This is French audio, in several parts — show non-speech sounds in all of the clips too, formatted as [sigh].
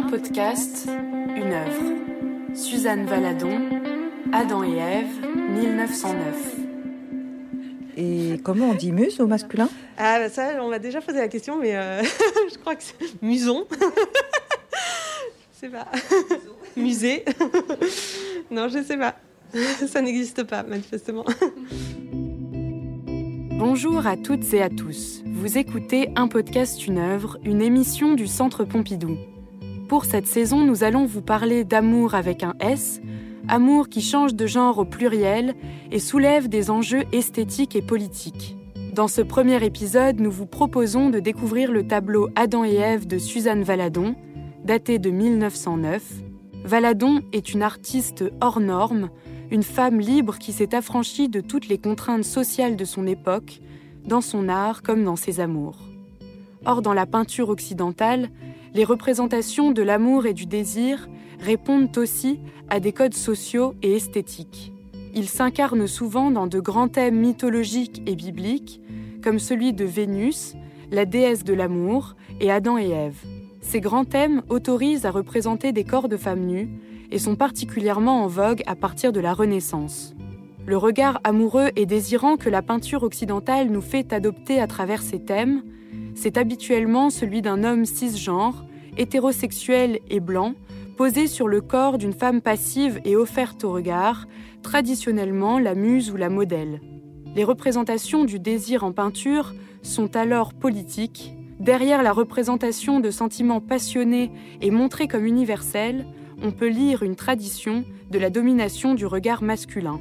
Un podcast, une œuvre. Suzanne Valadon, Adam et Ève, 1909. Et comment on dit muse au masculin? Ah, bah ça, on m'a déjà posé la question, mais euh, [laughs] je crois que c'est [laughs] muson. je sais pas. [laughs] Musée. non, je sais pas. Ça n'existe pas, manifestement. Bonjour à toutes et à tous. Vous écoutez Un podcast, une œuvre, une émission du Centre Pompidou. Pour cette saison, nous allons vous parler d'amour avec un S, amour qui change de genre au pluriel et soulève des enjeux esthétiques et politiques. Dans ce premier épisode, nous vous proposons de découvrir le tableau Adam et Ève de Suzanne Valadon, daté de 1909. Valadon est une artiste hors norme, une femme libre qui s'est affranchie de toutes les contraintes sociales de son époque, dans son art comme dans ses amours. Or, dans la peinture occidentale, les représentations de l'amour et du désir répondent aussi à des codes sociaux et esthétiques. Ils s'incarnent souvent dans de grands thèmes mythologiques et bibliques, comme celui de Vénus, la déesse de l'amour, et Adam et Ève. Ces grands thèmes autorisent à représenter des corps de femmes nues et sont particulièrement en vogue à partir de la Renaissance. Le regard amoureux et désirant que la peinture occidentale nous fait adopter à travers ces thèmes c'est habituellement celui d'un homme cisgenre, hétérosexuel et blanc, posé sur le corps d'une femme passive et offerte au regard, traditionnellement la muse ou la modèle. Les représentations du désir en peinture sont alors politiques. Derrière la représentation de sentiments passionnés et montrés comme universels, on peut lire une tradition de la domination du regard masculin.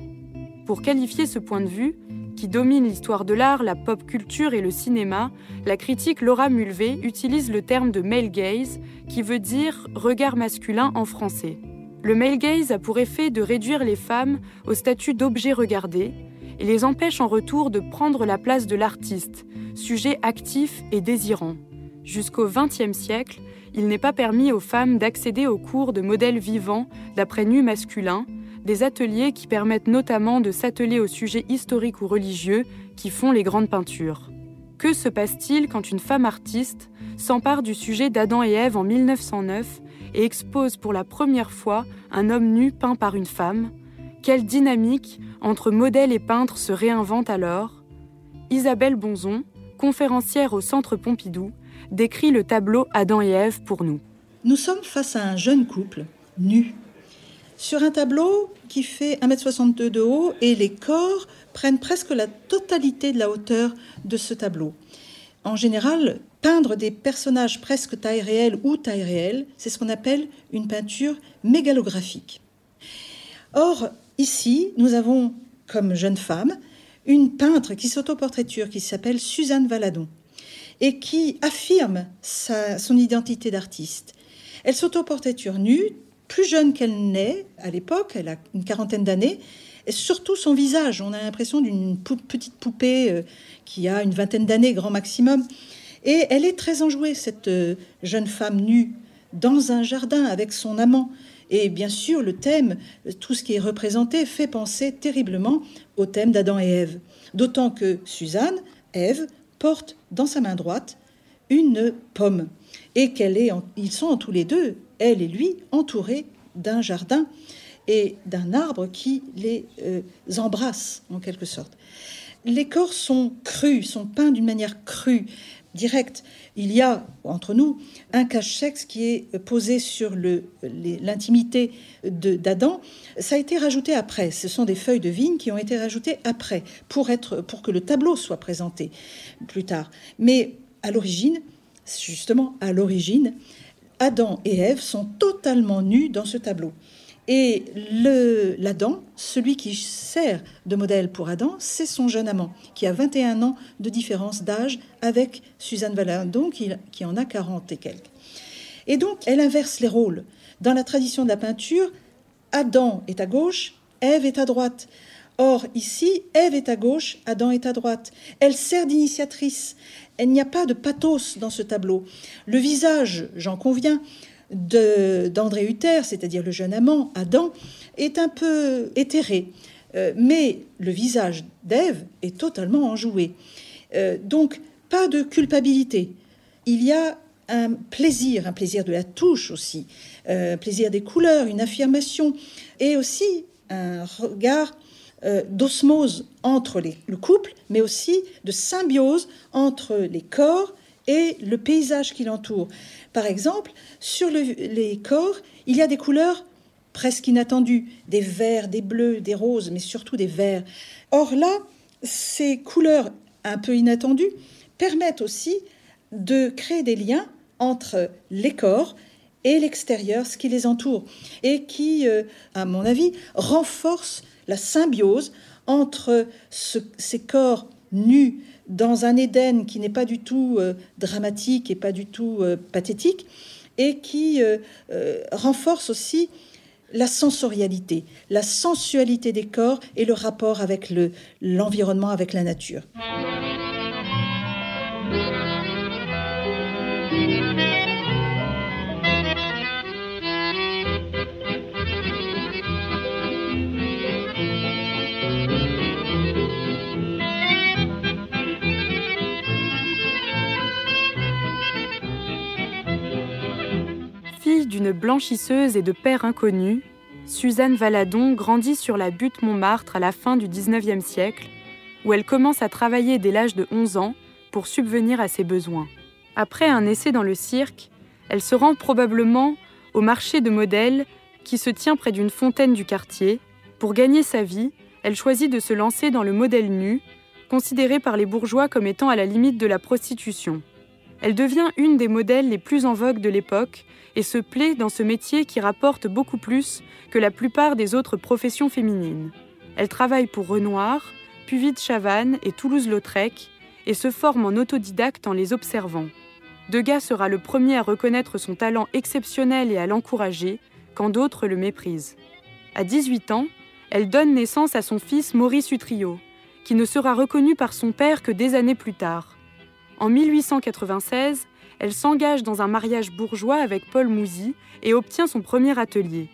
Pour qualifier ce point de vue, qui domine l'histoire de l'art, la pop culture et le cinéma, la critique Laura Mulvey utilise le terme de male gaze, qui veut dire regard masculin en français. Le male gaze a pour effet de réduire les femmes au statut d'objet regardé et les empêche en retour de prendre la place de l'artiste, sujet actif et désirant. Jusqu'au XXe siècle, il n'est pas permis aux femmes d'accéder aux cours de modèles vivants d'après nu masculin, des ateliers qui permettent notamment de s'atteler aux sujets historiques ou religieux qui font les grandes peintures. Que se passe-t-il quand une femme artiste s'empare du sujet d'Adam et Ève en 1909 et expose pour la première fois un homme nu peint par une femme? Quelle dynamique entre modèle et peintre se réinvente alors? Isabelle Bonzon, conférencière au Centre Pompidou, décrit le tableau Adam et Ève pour nous. Nous sommes face à un jeune couple, nu, sur un tableau qui fait 1m62 de haut et les corps prennent presque la totalité de la hauteur de ce tableau. En général, peindre des personnages presque taille réelle ou taille réelle, c'est ce qu'on appelle une peinture mégalographique. Or, ici, nous avons comme jeune femme une peintre qui s'autoportraiture, qui s'appelle Suzanne Valadon, et qui affirme son identité d'artiste. Elle s'autoportraiture nue, plus jeune qu'elle n'est à l'époque, elle a une quarantaine d'années, et surtout son visage. On a l'impression d'une petite poupée euh, qui a une vingtaine d'années, grand maximum. Et elle est très enjouée, cette euh, jeune femme nue, dans un jardin avec son amant. Et bien sûr, le thème, tout ce qui est représenté, fait penser terriblement au thème d'Adam et Ève. D'autant que Suzanne, Ève, porte dans sa main droite une pomme. Et qu'elle est, ils sont tous les deux elle et lui, entourés d'un jardin et d'un arbre qui les euh, embrasse en quelque sorte. Les corps sont crus, sont peints d'une manière crue, directe. Il y a entre nous un cache-sexe qui est posé sur l'intimité d'Adam. Ça a été rajouté après. Ce sont des feuilles de vigne qui ont été rajoutées après pour, être, pour que le tableau soit présenté plus tard. Mais à l'origine, justement à l'origine, Adam et Ève sont totalement nus dans ce tableau. Et l'Adam, celui qui sert de modèle pour Adam, c'est son jeune amant, qui a 21 ans de différence d'âge avec Suzanne Valadon, qui, qui en a 40 et quelques. Et donc, elle inverse les rôles. Dans la tradition de la peinture, Adam est à gauche, Ève est à droite. Or, ici, Ève est à gauche, Adam est à droite. Elle sert d'initiatrice. Il n'y a pas de pathos dans ce tableau. Le visage, j'en conviens, d'André Uther, c'est-à-dire le jeune amant, Adam, est un peu éthéré. Euh, mais le visage d'Ève est totalement enjoué. Euh, donc, pas de culpabilité. Il y a un plaisir, un plaisir de la touche aussi, un plaisir des couleurs, une affirmation, et aussi un regard d'osmose entre le couple, mais aussi de symbiose entre les corps et le paysage qui l'entoure. Par exemple, sur les corps, il y a des couleurs presque inattendues, des verts, des bleus, des roses, mais surtout des verts. Or là, ces couleurs un peu inattendues permettent aussi de créer des liens entre les corps et l'extérieur, ce qui les entoure, et qui, euh, à mon avis, renforce la symbiose entre ces corps nus dans un Éden qui n'est pas du tout euh, dramatique et pas du tout euh, pathétique, et qui renforce aussi la sensorialité, la sensualité des corps et le rapport avec l'environnement, avec la nature. Blanchisseuse et de père inconnu, Suzanne Valadon grandit sur la butte Montmartre à la fin du XIXe siècle, où elle commence à travailler dès l'âge de 11 ans pour subvenir à ses besoins. Après un essai dans le cirque, elle se rend probablement au marché de modèles qui se tient près d'une fontaine du quartier. Pour gagner sa vie, elle choisit de se lancer dans le modèle nu, considéré par les bourgeois comme étant à la limite de la prostitution. Elle devient une des modèles les plus en vogue de l'époque et se plaît dans ce métier qui rapporte beaucoup plus que la plupart des autres professions féminines. Elle travaille pour Renoir, Puvis Chavannes et Toulouse-Lautrec et se forme en autodidacte en les observant. Degas sera le premier à reconnaître son talent exceptionnel et à l'encourager, quand d'autres le méprisent. À 18 ans, elle donne naissance à son fils Maurice Utrio, qui ne sera reconnu par son père que des années plus tard. En 1896, elle s'engage dans un mariage bourgeois avec Paul Mouzy et obtient son premier atelier.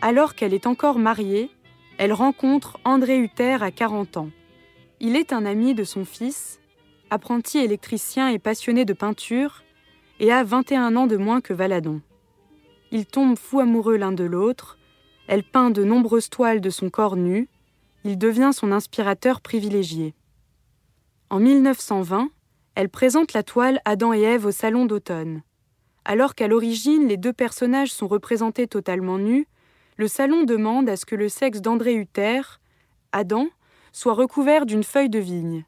Alors qu'elle est encore mariée, elle rencontre André Hutter à 40 ans. Il est un ami de son fils, apprenti électricien et passionné de peinture, et a 21 ans de moins que Valadon. Ils tombent fous amoureux l'un de l'autre, elle peint de nombreuses toiles de son corps nu, il devient son inspirateur privilégié. En 1920, elle présente la toile Adam et Ève au salon d'automne. Alors qu'à l'origine les deux personnages sont représentés totalement nus, le salon demande à ce que le sexe d'André Hutter, Adam, soit recouvert d'une feuille de vigne.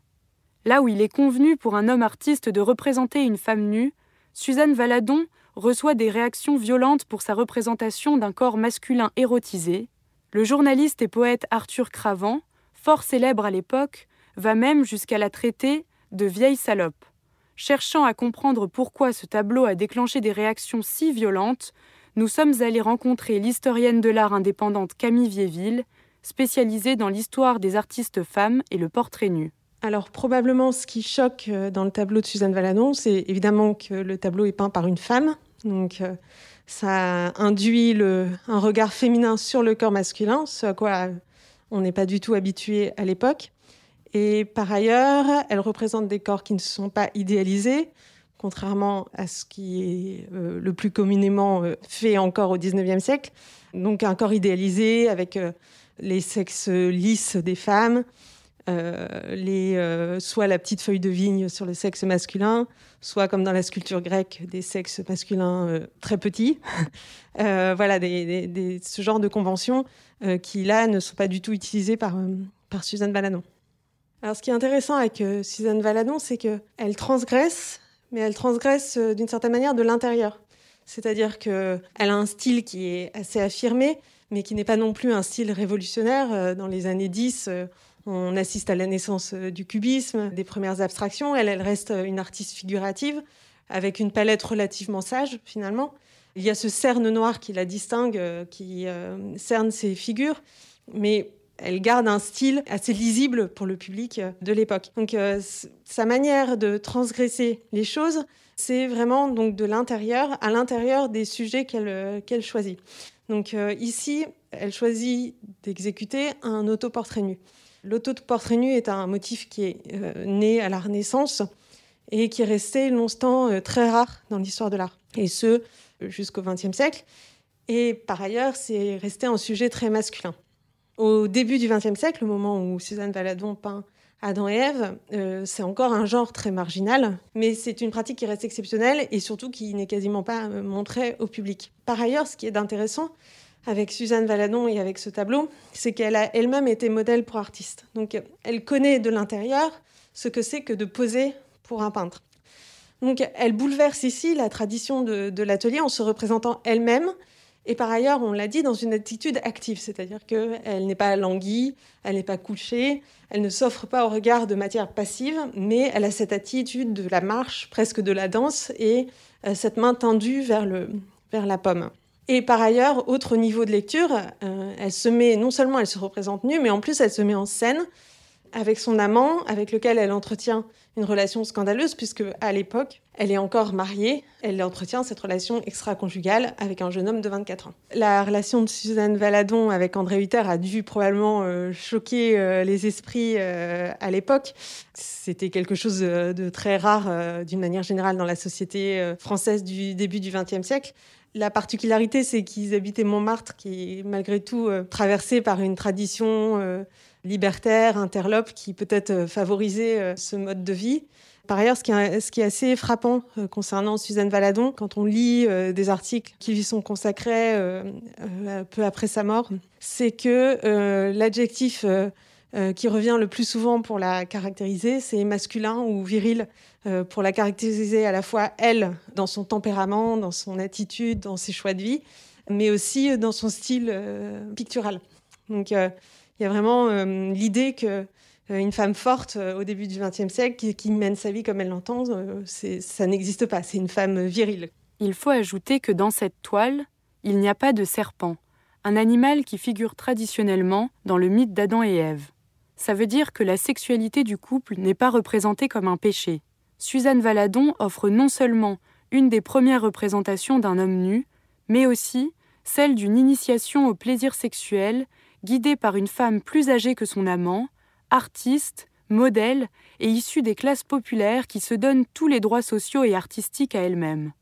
Là où il est convenu pour un homme artiste de représenter une femme nue, Suzanne Valadon reçoit des réactions violentes pour sa représentation d'un corps masculin érotisé. Le journaliste et poète Arthur Cravant, fort célèbre à l'époque, va même jusqu'à la traiter de vieille salope. Cherchant à comprendre pourquoi ce tableau a déclenché des réactions si violentes, nous sommes allés rencontrer l'historienne de l'art indépendante Camille Viéville, spécialisée dans l'histoire des artistes femmes et le portrait nu. Alors probablement ce qui choque euh, dans le tableau de Suzanne Valadon, c'est évidemment que le tableau est peint par une femme. Donc euh, ça induit un regard féminin sur le corps masculin, ce à quoi on n'est pas du tout habitué à l'époque. Et par ailleurs, elle représente des corps qui ne sont pas idéalisés, contrairement à ce qui est euh, le plus communément euh, fait encore au XIXe siècle. Donc un corps idéalisé avec euh, les sexes lisses des femmes, soit la petite feuille de vigne sur le sexe masculin, soit comme dans la sculpture grecque, des sexes masculins très petits. [laughs] voilà, ce genre de conventions qui là ne sont pas du tout utilisées par, par Suzanne Balanon. Alors, ce qui est intéressant avec euh, Suzanne Valadon, c'est qu'elle transgresse, mais elle transgresse euh, d'une certaine manière de l'intérieur. C'est-à-dire qu'elle a un style qui est assez affirmé, mais qui n'est pas non plus un style révolutionnaire. Euh, dans les années 10, on assiste à la naissance du cubisme, des premières abstractions. Elle, elle reste une artiste figurative, avec une palette relativement sage, finalement. Il y a ce cerne noir qui la distingue, qui cerne ses figures, mais elle garde un style assez lisible pour le public euh, de l'époque. Donc euh, sa manière de transgresser les choses, c'est vraiment donc de l'intérieur à l'intérieur des sujets qu'elle euh, choisit. Donc ici, elle choisit d'exécuter un autoportrait nu. L'autoportrait nu est un motif qui est né à la Renaissance et qui est resté longtemps très rare dans l'histoire de l'art, et ce jusqu'au XXe siècle. Et par ailleurs, c'est resté un sujet très masculin. Au début du XXe siècle, au moment où Suzanne Valadon peint Adam et Ève, euh, c'est encore un genre très marginal, mais c'est une pratique qui reste exceptionnelle et surtout qui n'est quasiment pas euh, montrée au public. Par ailleurs, ce qui est intéressant avec Suzanne Valadon et avec ce tableau, c'est qu'elle a elle-même été modèle pour artiste. Donc elle connaît de l'intérieur ce que c'est que de poser pour un peintre. Donc elle bouleverse ici la tradition de, de l'atelier en se représentant elle-même et par ailleurs, on l'a dit, dans une attitude active, c'est-à-dire qu'elle n'est pas languie, elle n'est pas couchée, elle ne s'offre pas au regard de matière passive, mais elle a cette attitude de la marche, presque de la danse, et euh, cette main tendue vers, le, vers la pomme. Et par ailleurs, autre niveau de lecture, euh, elle se met, non seulement elle se représente nue, mais en plus elle se met en scène avec son amant, avec lequel elle entretient une relation scandaleuse, puisque à l'époque, elle est encore mariée, elle entretient cette relation extra-conjugale avec un jeune homme de 24 ans. La relation de Suzanne Valadon avec André Hutter a dû probablement euh, choquer euh, les esprits euh, à l'époque. C'était quelque chose de très rare d'une manière générale dans la société française du début du XXe siècle. La particularité, c'est qu'ils habitaient Montmartre, qui est malgré tout traversé par une tradition libertaire, interlope, qui peut-être euh, favorisait euh, ce mode de vie. Par ailleurs, ce qui est, assez frappant euh, concernant Suzanne Valadon, quand on lit des articles qui lui sont consacrés peu après sa mort, c'est que l'adjectif qui revient le plus souvent pour la caractériser, c'est masculin ou viril, pour la caractériser à la fois elle, dans son tempérament, dans son attitude, dans ses choix de vie, mais aussi dans son style pictural. Donc, il y a vraiment euh, l'idée que euh, une femme forte euh, au début du XXe siècle qui, mène sa vie comme elle l'entend, ça n'existe pas. C'est une femme virile. Il faut ajouter que dans cette toile, il n'y a pas de serpent, un animal qui figure traditionnellement dans le mythe d'Adam et Ève. Ça veut dire que la sexualité du couple n'est pas représentée comme un péché. Suzanne Valadon offre non seulement une des premières représentations d'un homme nu, mais aussi celle d'une initiation au plaisir sexuel guidée par une femme plus âgée que son amant, artiste, modèle et issue des classes populaires qui se donnent tous les droits sociaux et artistiques à elle-même.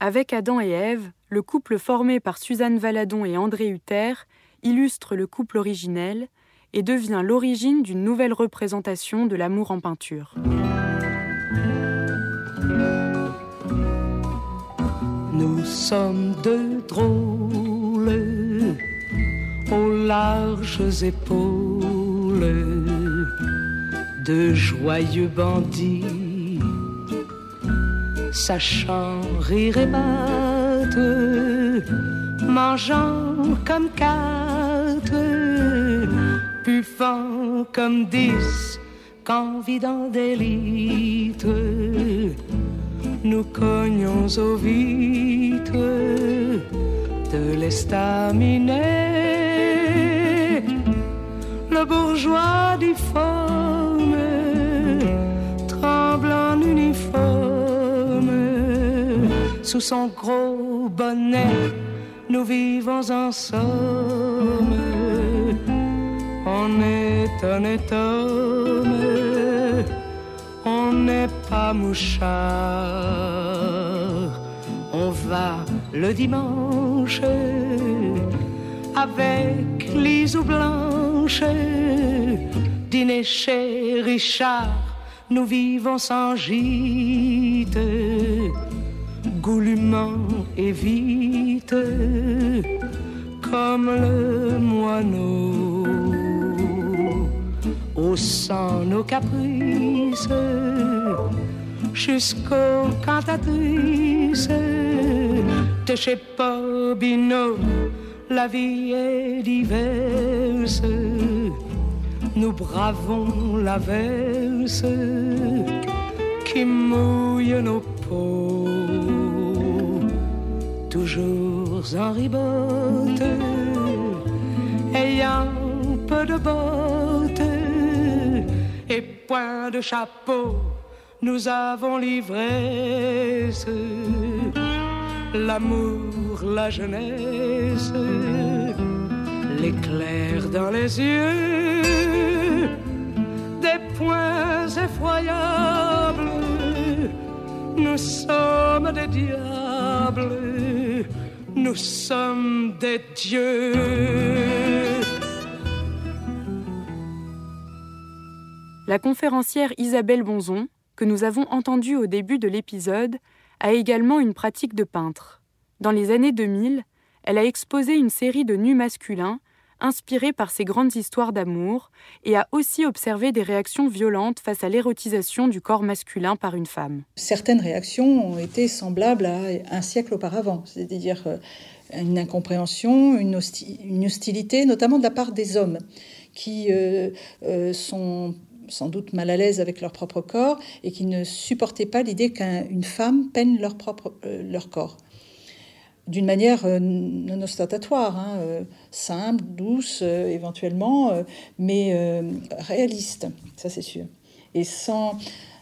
Avec Adam et Ève, le couple formé par Suzanne Valadon et André Hutter illustre le couple originel et devient l'origine d'une nouvelle représentation de l'amour en peinture. Nous sommes deux drôles aux larges épaules de joyeux bandits, sachant rire et battre, mangeant comme quatre, puffant comme dix, qu'envidant d'élite, nous cognons aux vitres de l'estaminet le bourgeois difforme tremble en uniforme sous son gros bonnet. Nous vivons en somme. On est honnête homme, on n'est pas mouchard. On va le dimanche avec l'isou blanche. Dîner chez Richard, nous vivons sans gîte, goulûment et vite, comme le moineau. Au sang nos caprices, jusqu'aux cantatrices de chez Bobino la vie est diverse. Nous bravons la verse qui mouille nos peaux, toujours en ribote, ayant peu de bottes et point de chapeau. Nous avons l'ivresse, l'amour la jeunesse, l'éclair dans les yeux, des points effroyables Nous sommes des diables, nous sommes des dieux. La conférencière Isabelle Bonzon, que nous avons entendue au début de l'épisode, a également une pratique de peintre. Dans les années 2000, elle a exposé une série de nus masculins inspirés par ces grandes histoires d'amour et a aussi observé des réactions violentes face à l'érotisation du corps masculin par une femme. Certaines réactions ont été semblables à un siècle auparavant, c'est-à-dire euh, une incompréhension, une, hostilité, notamment de la part des hommes qui euh, euh, sont sans doute mal à l'aise avec leur propre corps et qui ne supportaient pas l'idée qu'une femme peigne leur, propre, leur corps d'une manière euh, non ostentatoire, hein, euh, simple, douce euh, éventuellement, mais réaliste, ça c'est sûr, et sans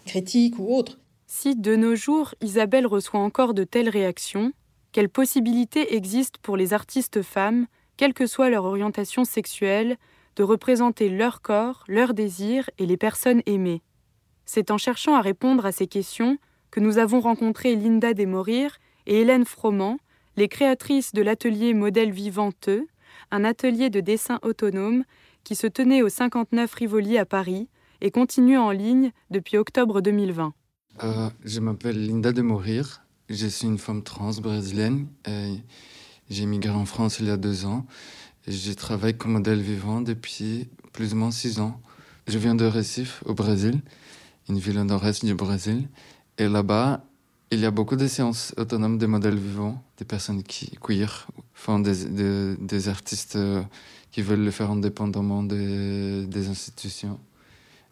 critique ou autre. Si de nos jours Isabelle reçoit encore de telles réactions, quelles possibilités existent pour les artistes femmes, quelle que soit leur orientation sexuelle, de représenter leur corps, leurs désirs et les personnes aimées? C'est en cherchant à répondre à ces questions que nous avons rencontré Linda Desmorir et Hélène Froment, les créatrices de l'atelier Modèle Vivanteux, un atelier de dessin autonome qui se tenait au 59 Rivoli à Paris et continue en ligne depuis octobre 2020. Euh, je m'appelle Linda de Mourir. Je suis une femme trans brésilienne. J'ai migré en France il y a deux ans. Je travaille comme modèle vivant depuis plus ou moins six ans. Je viens de Recife, au Brésil, une ville au nord-est du Brésil. Et là-bas, il y a beaucoup de séances autonomes de modèles vivants, des personnes qui queer, des, des, artistes euh, qui veulent le faire indépendamment des, des institutions.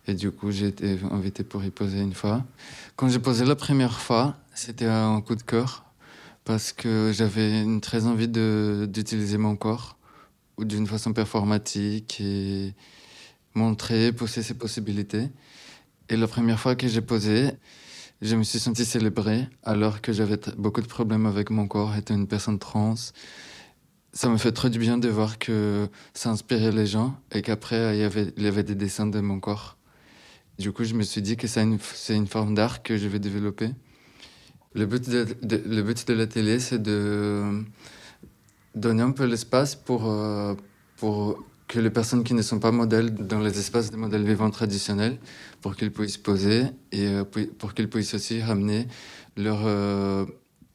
Et du coup, j'ai été invité pour y poser une fois. Quand j'ai posé la première fois, c'était un coup de cœur parce que j'avais une très envie d'utiliser mon corps d'une façon performatique et montrer, pousser ses possibilités. Et la première fois que j'ai posé, je me suis senti célébré alors que j'avais beaucoup de problèmes avec mon corps, étant une personne trans. Ça me fait trop du bien de voir que ça inspirait les gens et qu'après, il, y avait, des dessins de mon corps. Du coup, je me suis dit que c'est une, forme d'art que je vais développer. Le but de, le la télé, c'est de donner un peu l'espace pour, euh, pour que les personnes qui ne sont pas modèles dans les espaces de modèles vivants traditionnels, pour qu'ils puissent poser et euh, pour qu'ils puissent aussi ramener leur euh,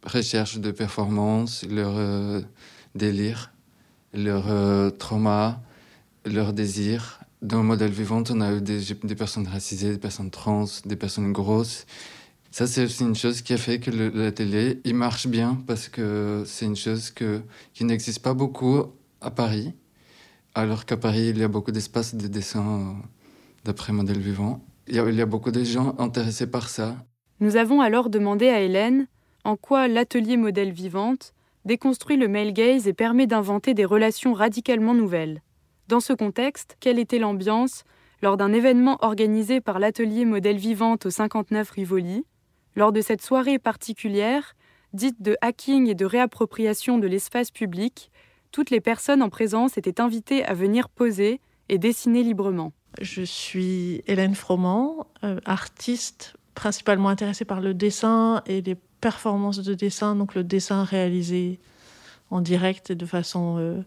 recherche de performance, leur euh, délire, leur trauma, leur désir. Dans le modèle vivant, on a eu des, des, personnes racisées, des personnes trans, des personnes grosses. Ça, c'est aussi une chose qui a fait que la télé, il marche bien parce que c'est une chose qui n'existe pas beaucoup à Paris alors qu'à Paris, il y a beaucoup d'espaces de dessin euh, d'après modèle vivant. Il y, a, il y a beaucoup de gens intéressés par ça. Nous avons alors demandé à Hélène en quoi l'atelier modèle vivante déconstruit le male gaze et permet d'inventer des relations radicalement nouvelles. Dans ce contexte, quelle était l'ambiance lors d'un événement organisé par l'atelier modèle vivante au 59 Rivoli Lors de cette soirée particulière, dite de hacking et de réappropriation de l'espace public, toutes les personnes en présence étaient invitées à venir poser et dessiner librement. Je suis Hélène Froment, euh, artiste principalement intéressée par le dessin et les performances de dessin, donc le dessin réalisé en direct et de façon euh,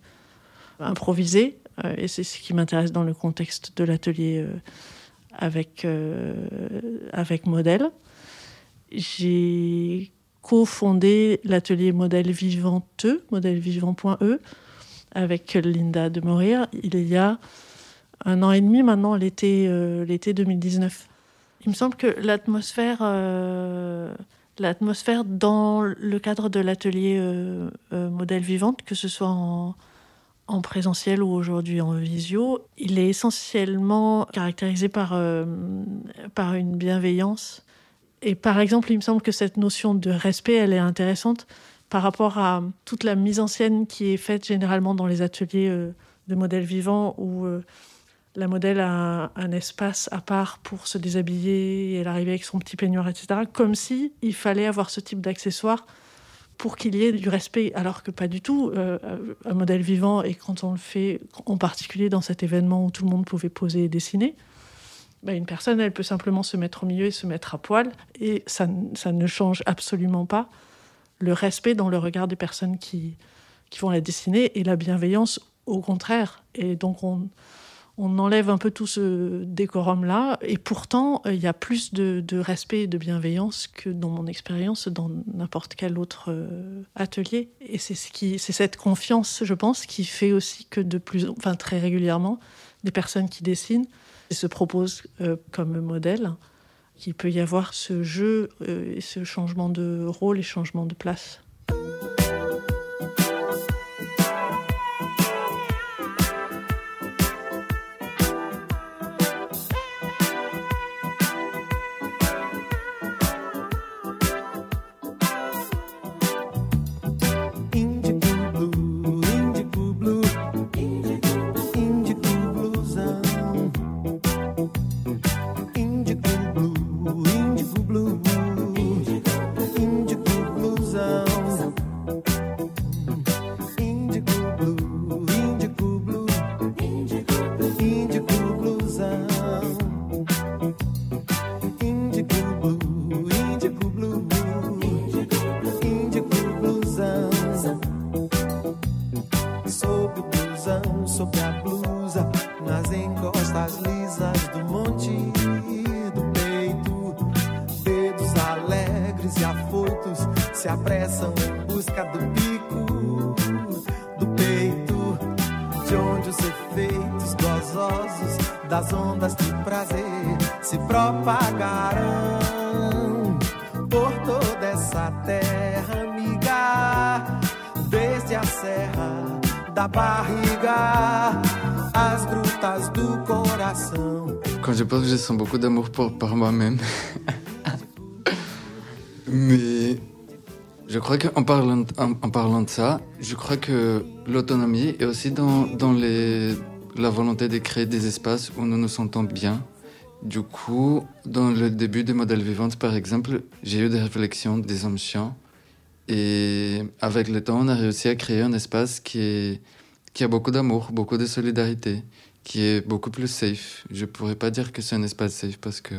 improvisée. Euh, et c'est ce qui m'intéresse dans le contexte de l'atelier avec, avec Modèle. J'ai co-fondé l'atelier Modèle Vivanteux, modèlevivant.e, avec Linda de Mourir, il y a un an et demi maintenant, l'été euh, l'été 2019. Il me semble que l'atmosphère, euh, l'atmosphère dans le cadre de l'atelier euh, Modèle Vivante, que ce soit en, en présentiel ou aujourd'hui en visio, il est essentiellement caractérisé par, par une bienveillance et par exemple, il me semble que cette notion de respect, elle est intéressante par rapport à toute la mise en scène qui est faite généralement dans les ateliers euh, de modèles vivants où euh, la modèle a un, espace à part pour se déshabiller et elle arrive avec son petit peignoir, etc. Comme si il fallait avoir ce type d'accessoire pour qu'il y ait du respect, alors que pas du tout. Euh, un modèle vivant, et quand on le fait, en particulier dans cet événement où tout le monde pouvait poser et dessiner, bah, une personne, elle peut simplement se mettre au milieu et se mettre à poil, et ça, ça ne change absolument pas le respect dans le regard des personnes qui, qui vont la dessiner et la bienveillance au contraire. Et donc on, on enlève un peu tout ce décorum-là, et pourtant il y a plus de, respect et de bienveillance que dans mon expérience dans n'importe quel autre euh, atelier. Et c'est ce qui, c'est cette confiance, je pense, qui fait aussi que de plus, enfin très régulièrement, des personnes qui dessinent se proposent euh, comme modèle qu'il peut y avoir ce jeu euh, et ce changement de rôle et changement de place. começam em busca do bico, do peito, de onde os efeitos gozosos das ondas de prazer se propagarão por toda essa terra, amiga, desde a serra da barriga, às grutas do coração. Quand je pense, j'ai sens beaucoup d'amour pour, por moi-même. [laughs] Mais je crois qu'en parlant, en, parlant de ça, je crois que l'autonomie est aussi dans, dans les, la volonté de créer des espaces où nous nous sentons bien. Du coup, dans le début des modèles vivantes, par exemple, j'ai eu des réflexions, des ambitions. Et avec le temps, on a réussi à créer un espace qui, est, qui a beaucoup d'amour, beaucoup de solidarité, qui est beaucoup plus safe. Je pourrais pas dire que c'est un espace safe parce que,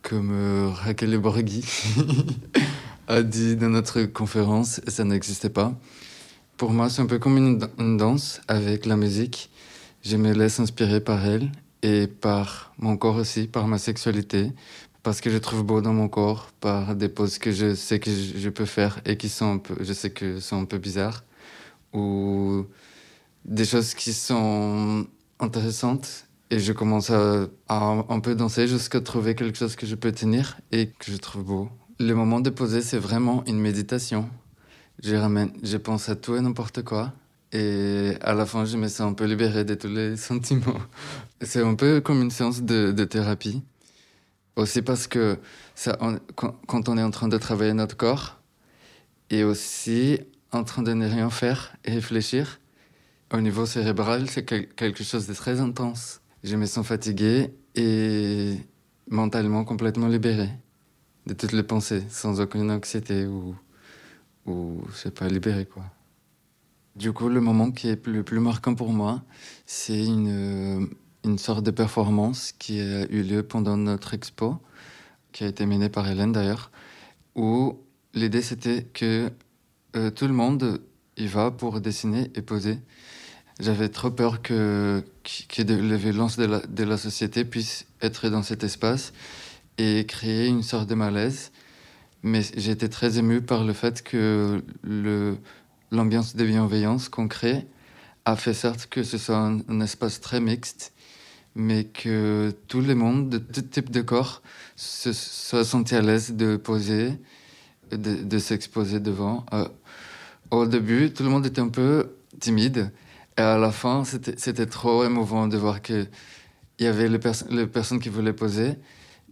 comme euh, Raquel Borghi [laughs] a dit dans notre conférence, ça n'existait pas. Pour moi, c'est un peu comme une, danse avec la musique. Je me laisse inspirer par elle et par mon corps aussi, par ma sexualité, parce que je trouve beau dans mon corps, par des poses que je sais que je, peux faire et qui sont un peu, je sais que sont un peu bizarres, ou des choses qui sont intéressantes et je commence à, un peu danser jusqu'à trouver quelque chose que je peux tenir et que je trouve beau. Le moment de poser, c'est vraiment une méditation. Je ramène, je pense à tout et n'importe quoi. Et à la fin, je me sens un peu libéré de tous les [laughs] sentiments. C'est un peu comme une séance de, thérapie. Aussi parce que ça, quand on est en train de travailler notre corps, et aussi en train de ne rien faire et réfléchir, au niveau cérébral, c'est quelque chose de très intense. Je me sens fatigué et mentalement complètement libéré de toutes les pensées, sans aucune anxiété ou, ou je sais pas, libéré quoi. Du coup, le moment qui est le plus marquant pour moi, c'est une, une sorte de performance qui a eu lieu pendant notre expo, qui a été menée par Hélène d'ailleurs, où l'idée c'était que euh, tout le monde y va pour dessiner et poser. J'avais trop peur que, que les violences de la, de la société puissent être dans cet espace et créer une sorte de malaise. Mais j'étais très ému par le fait que l'ambiance de bienveillance qu'on crée a fait certes que ce soit un, espace très mixte, mais que tout le monde, de tout type de corps, se soit senti à l'aise de poser, de, s'exposer devant. Euh, au début, tout le monde était un peu timide. Et à la fin, c'était trop émouvant de voir qu'il y avait les, personnes qui voulaient poser.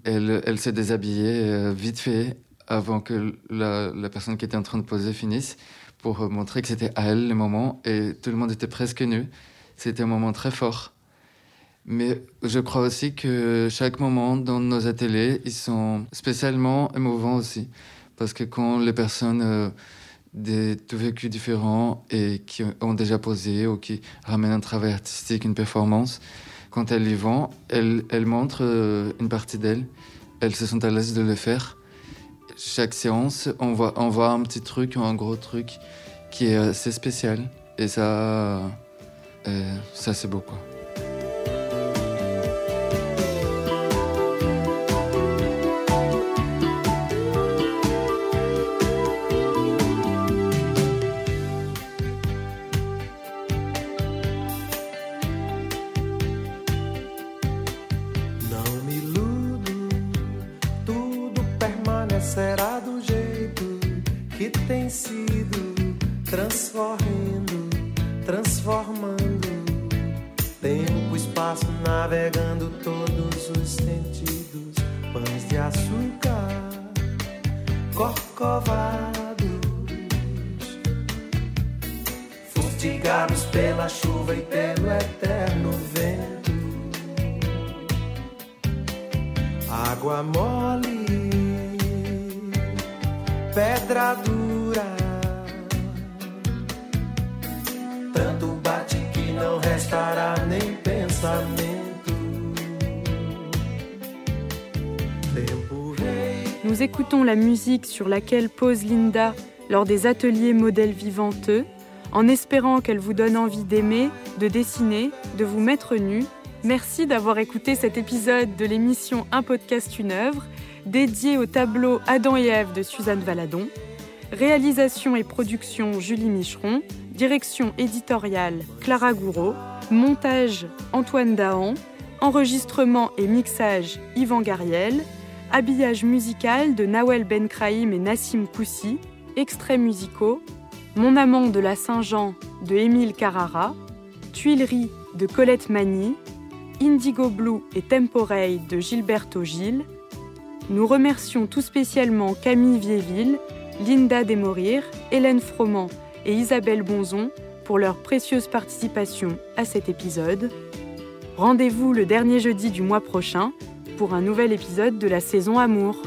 Elle, s'est déshabillée euh, vite fait avant que la, personne qui était en train de poser finisse pour montrer que c'était à elle le moment. Et tout le monde était presque nu. C'était un moment très fort. Mais je crois aussi que chaque moment dans nos ateliers, ils sont spécialement émouvants aussi. Parce que quand les personnes... Euh, des tout vécus différents et qui ont déjà posé ou qui ramènent un travail artistique, une performance, quand elles y vont, elles, elles montrent euh, une partie d'elles. Elles se sentent à l'aise de le faire. Chaque séance, on voit, on voit un petit truc ou un gros truc qui est assez spécial. Et ça, euh, ça c'est beau quoi. De açúcar, corcovados, fustigados pela chuva e pelo eterno vento. Água mole, pedra dura. Tanto bate que não restará nem pensamento. Nous écoutons la musique sur laquelle pose Linda lors des ateliers modèles vivanteux, en espérant qu'elle vous donne envie d'aimer, de dessiner, de vous mettre nu. Merci d'avoir écouté cet épisode de l'émission Un podcast, une œuvre, dédié au tableau Adam et Ève de Suzanne Valadon. Réalisation et production Julie Micheron, direction éditoriale Clara Gouraud, montage Antoine Dahan, enregistrement et mixage Yvan Gariel, habillage musical de Nawel Benkraïm et Nassim Koussi, extraits musicaux Mon amant de la Saint-Jean de Émile Carrara, Tuileries de Colette Mani, Indigo Blue et Temporei de Gilberto Gil. Nous remercions tout spécialement Camille Viéville, Linda Desmorir, Hélène Froment et Isabelle Bonzon pour leur précieuse participation à cet épisode. Rendez-vous le dernier jeudi du mois prochain pour un nouvel épisode de la saison Amour.